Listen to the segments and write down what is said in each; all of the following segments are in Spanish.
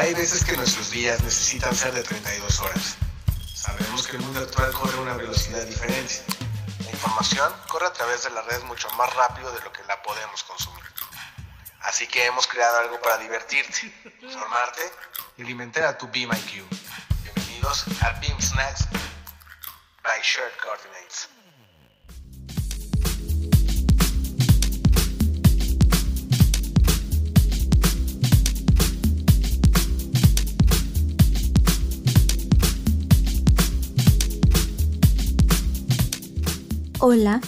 Hay veces que nuestros días necesitan ser de 32 horas. Sabemos que el mundo actual corre a una velocidad diferente. La información corre a través de la red mucho más rápido de lo que la podemos consumir. Así que hemos creado algo para divertirte, formarte y alimentar a tu Beam IQ. Bienvenidos a Beam Snacks by Shared Coordinates. Hola,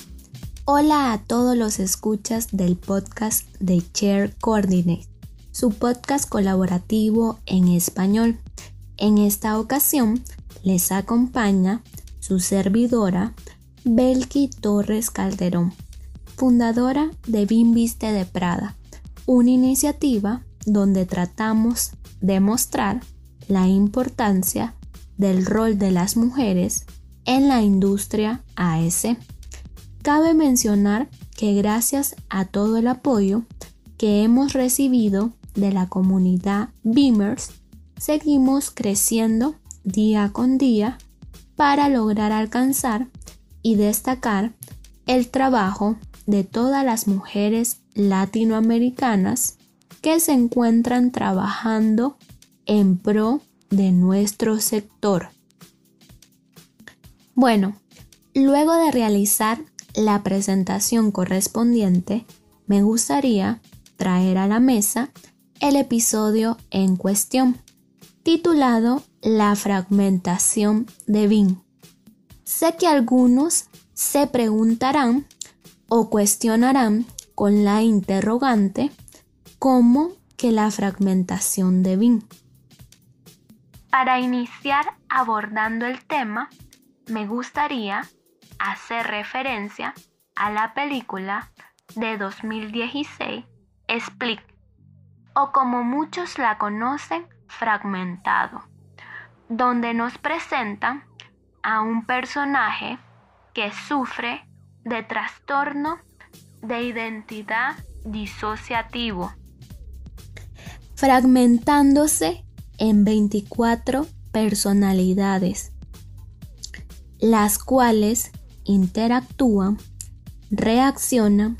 hola a todos los escuchas del podcast de Share Coordinate, su podcast colaborativo en español. En esta ocasión les acompaña su servidora Belki Torres Calderón, fundadora de Bimbiste de Prada, una iniciativa donde tratamos de mostrar la importancia del rol de las mujeres en la industria AS. Cabe mencionar que gracias a todo el apoyo que hemos recibido de la comunidad Beamers, seguimos creciendo día con día para lograr alcanzar y destacar el trabajo de todas las mujeres latinoamericanas que se encuentran trabajando en pro de nuestro sector. Bueno, luego de realizar la presentación correspondiente, me gustaría traer a la mesa el episodio en cuestión, titulado La fragmentación de BIN. Sé que algunos se preguntarán o cuestionarán con la interrogante ¿cómo que la fragmentación de BIN? Para iniciar abordando el tema, me gustaría hacer referencia a la película de 2016 Split, o como muchos la conocen, Fragmentado, donde nos presentan a un personaje que sufre de trastorno de identidad disociativo, fragmentándose en 24 personalidades, las cuales interactúan, reaccionan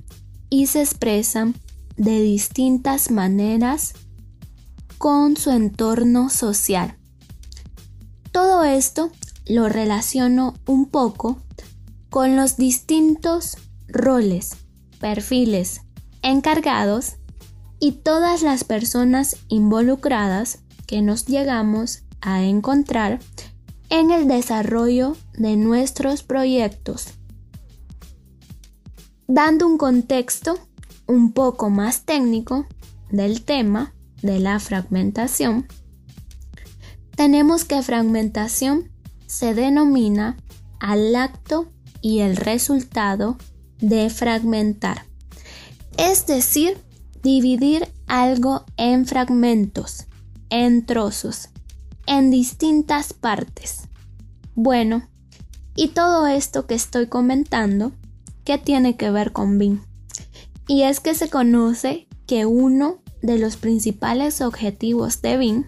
y se expresan de distintas maneras con su entorno social. Todo esto lo relaciono un poco con los distintos roles, perfiles, encargados y todas las personas involucradas que nos llegamos a encontrar en el desarrollo de nuestros proyectos. Dando un contexto un poco más técnico del tema de la fragmentación, tenemos que fragmentación se denomina al acto y el resultado de fragmentar, es decir, dividir algo en fragmentos, en trozos, en distintas partes. Bueno, y todo esto que estoy comentando, ¿qué tiene que ver con BIM? Y es que se conoce que uno de los principales objetivos de BIM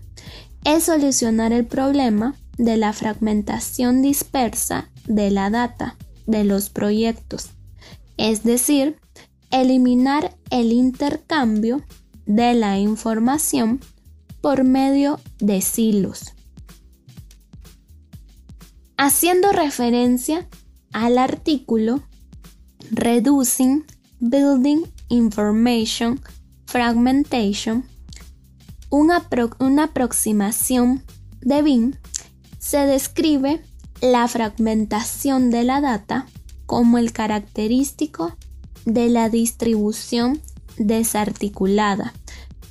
es solucionar el problema de la fragmentación dispersa de la data de los proyectos, es decir, eliminar el intercambio de la información por medio de silos. Haciendo referencia al artículo Reducing Building Information Fragmentation, una, una aproximación de BIM, se describe la fragmentación de la data como el característico de la distribución desarticulada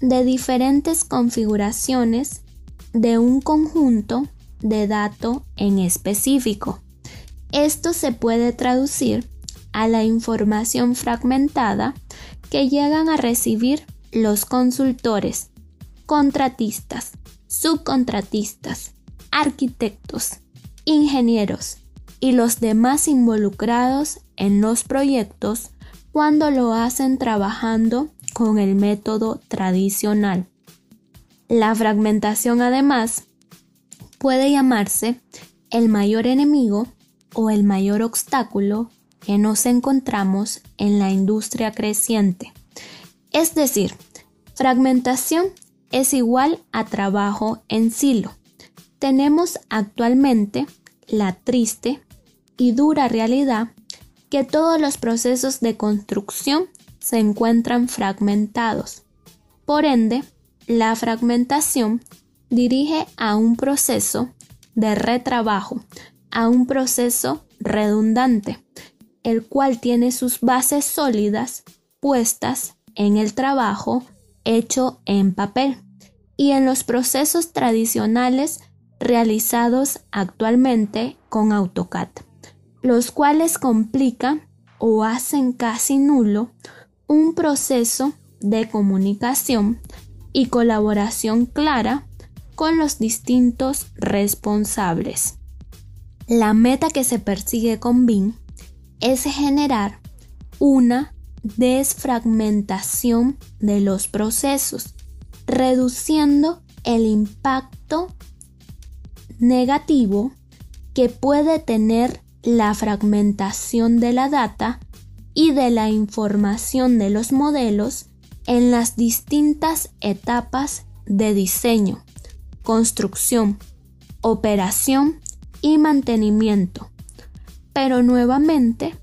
de diferentes configuraciones de un conjunto de datos en específico. Esto se puede traducir a la información fragmentada que llegan a recibir los consultores, contratistas, subcontratistas, arquitectos, ingenieros y los demás involucrados en los proyectos cuando lo hacen trabajando con el método tradicional. La fragmentación además puede llamarse el mayor enemigo o el mayor obstáculo que nos encontramos en la industria creciente. Es decir, fragmentación es igual a trabajo en silo. Tenemos actualmente la triste y dura realidad que todos los procesos de construcción se encuentran fragmentados. Por ende, la fragmentación dirige a un proceso de retrabajo, a un proceso redundante, el cual tiene sus bases sólidas puestas en el trabajo hecho en papel y en los procesos tradicionales realizados actualmente con AutoCAD, los cuales complican o hacen casi nulo un proceso de comunicación y colaboración clara con los distintos responsables. La meta que se persigue con BIM es generar una desfragmentación de los procesos, reduciendo el impacto negativo que puede tener la fragmentación de la data y de la información de los modelos en las distintas etapas de diseño, construcción, operación y mantenimiento. Pero nuevamente,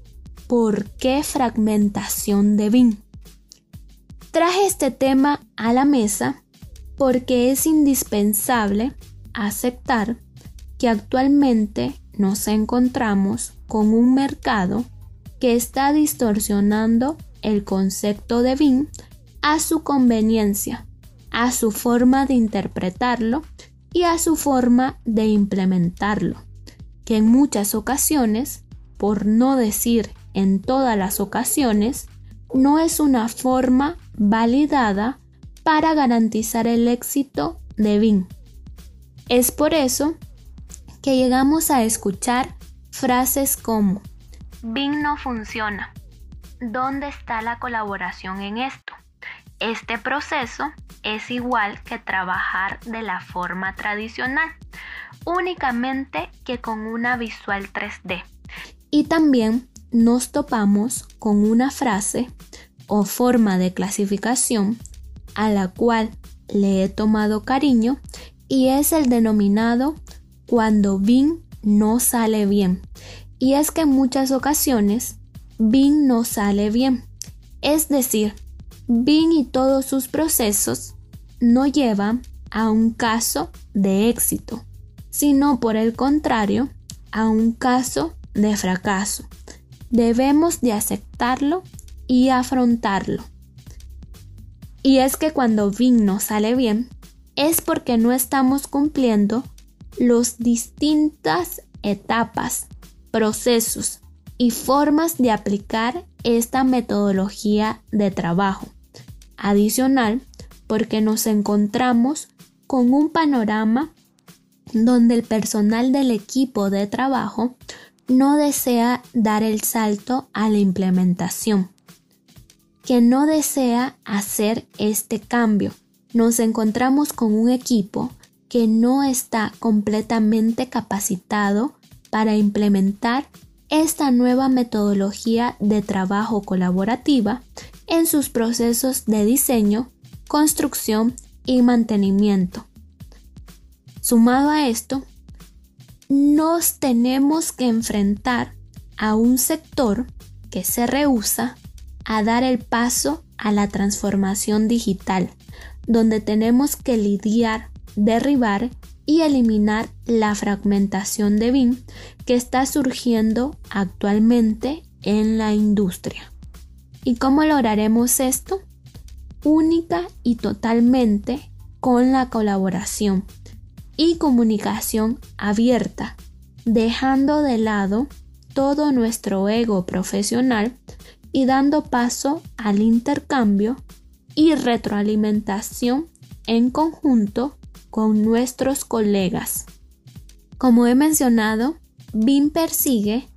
¿por qué fragmentación de BIM? Traje este tema a la mesa porque es indispensable aceptar que actualmente nos encontramos con un mercado que está distorsionando el concepto de BIM a su conveniencia, a su forma de interpretarlo y a su forma de implementarlo, que en muchas ocasiones, por no decir en todas las ocasiones, no es una forma validada para garantizar el éxito de BIM. Es por eso que llegamos a escuchar frases como BIM no funciona. ¿Dónde está la colaboración en esto? Este proceso es igual que trabajar de la forma tradicional, únicamente que con una visual 3D. Y también nos topamos con una frase o forma de clasificación a la cual le he tomado cariño y es el denominado cuando BIM no sale bien. Y es que en muchas ocasiones BIM no sale bien. Es decir, BIM y todos sus procesos no llevan a un caso de éxito, sino por el contrario, a un caso de fracaso. Debemos de aceptarlo y afrontarlo. Y es que cuando BIM no sale bien, es porque no estamos cumpliendo las distintas etapas, procesos y formas de aplicar esta metodología de trabajo. Adicional, porque nos encontramos con un panorama donde el personal del equipo de trabajo no desea dar el salto a la implementación, que no desea hacer este cambio. Nos encontramos con un equipo que no está completamente capacitado para implementar esta nueva metodología de trabajo colaborativa en sus procesos de diseño, construcción y mantenimiento. Sumado a esto, nos tenemos que enfrentar a un sector que se rehúsa a dar el paso a la transformación digital, donde tenemos que lidiar, derribar y eliminar la fragmentación de BIM que está surgiendo actualmente en la industria. ¿Y cómo lograremos esto? Única y totalmente con la colaboración y comunicación abierta, dejando de lado todo nuestro ego profesional y dando paso al intercambio y retroalimentación en conjunto con nuestros colegas. Como he mencionado, BIM persigue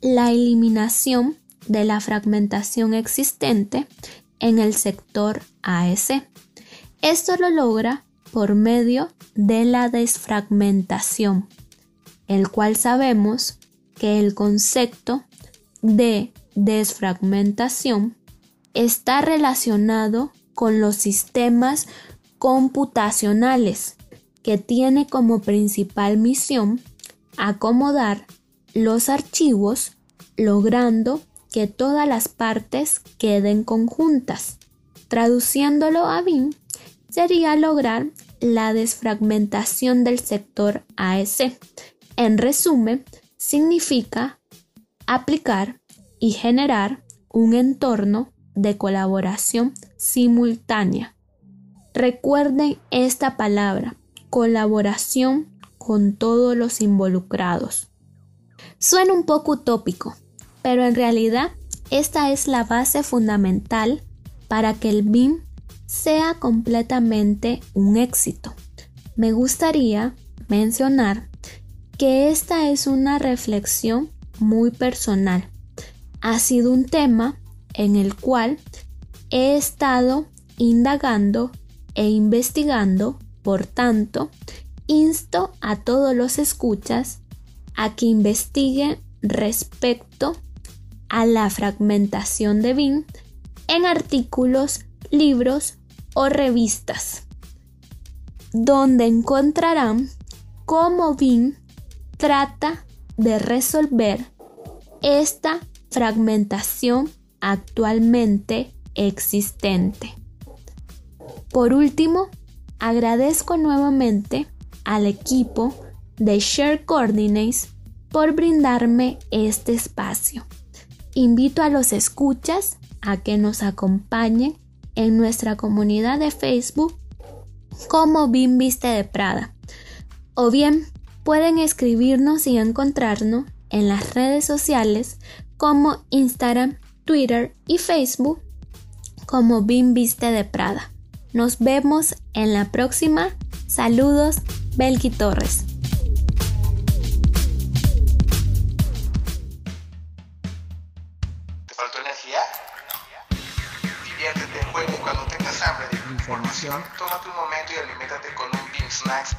la eliminación de la fragmentación existente en el sector AS. Esto lo logra por medio de la desfragmentación, el cual sabemos que el concepto de desfragmentación está relacionado con los sistemas computacionales que tiene como principal misión acomodar los archivos logrando que todas las partes queden conjuntas. Traduciéndolo a BIM, sería lograr la desfragmentación del sector AEC. En resumen, significa aplicar y generar un entorno de colaboración simultánea. Recuerden esta palabra, colaboración con todos los involucrados. Suena un poco utópico, pero en realidad esta es la base fundamental para que el BIM sea completamente un éxito. Me gustaría mencionar que esta es una reflexión muy personal. Ha sido un tema en el cual he estado indagando e investigando, por tanto, insto a todos los escuchas a que investiguen respecto a la fragmentación de BIM en artículos, libros o revistas, donde encontrarán cómo BIM trata de resolver esta fragmentación actualmente existente. Por último, agradezco nuevamente al equipo de Share Coordinates por brindarme este espacio. Invito a los escuchas a que nos acompañen en nuestra comunidad de Facebook como BIM Viste de Prada. O bien pueden escribirnos y encontrarnos en las redes sociales como Instagram, Twitter y Facebook como BIM Viste de Prada. Nos vemos en la próxima. Saludos, Belki Torres. ¿Te faltó energía? Diviértete, juega cuando tengas hambre de información, tómate un momento y aliméntate con un BIM Snacks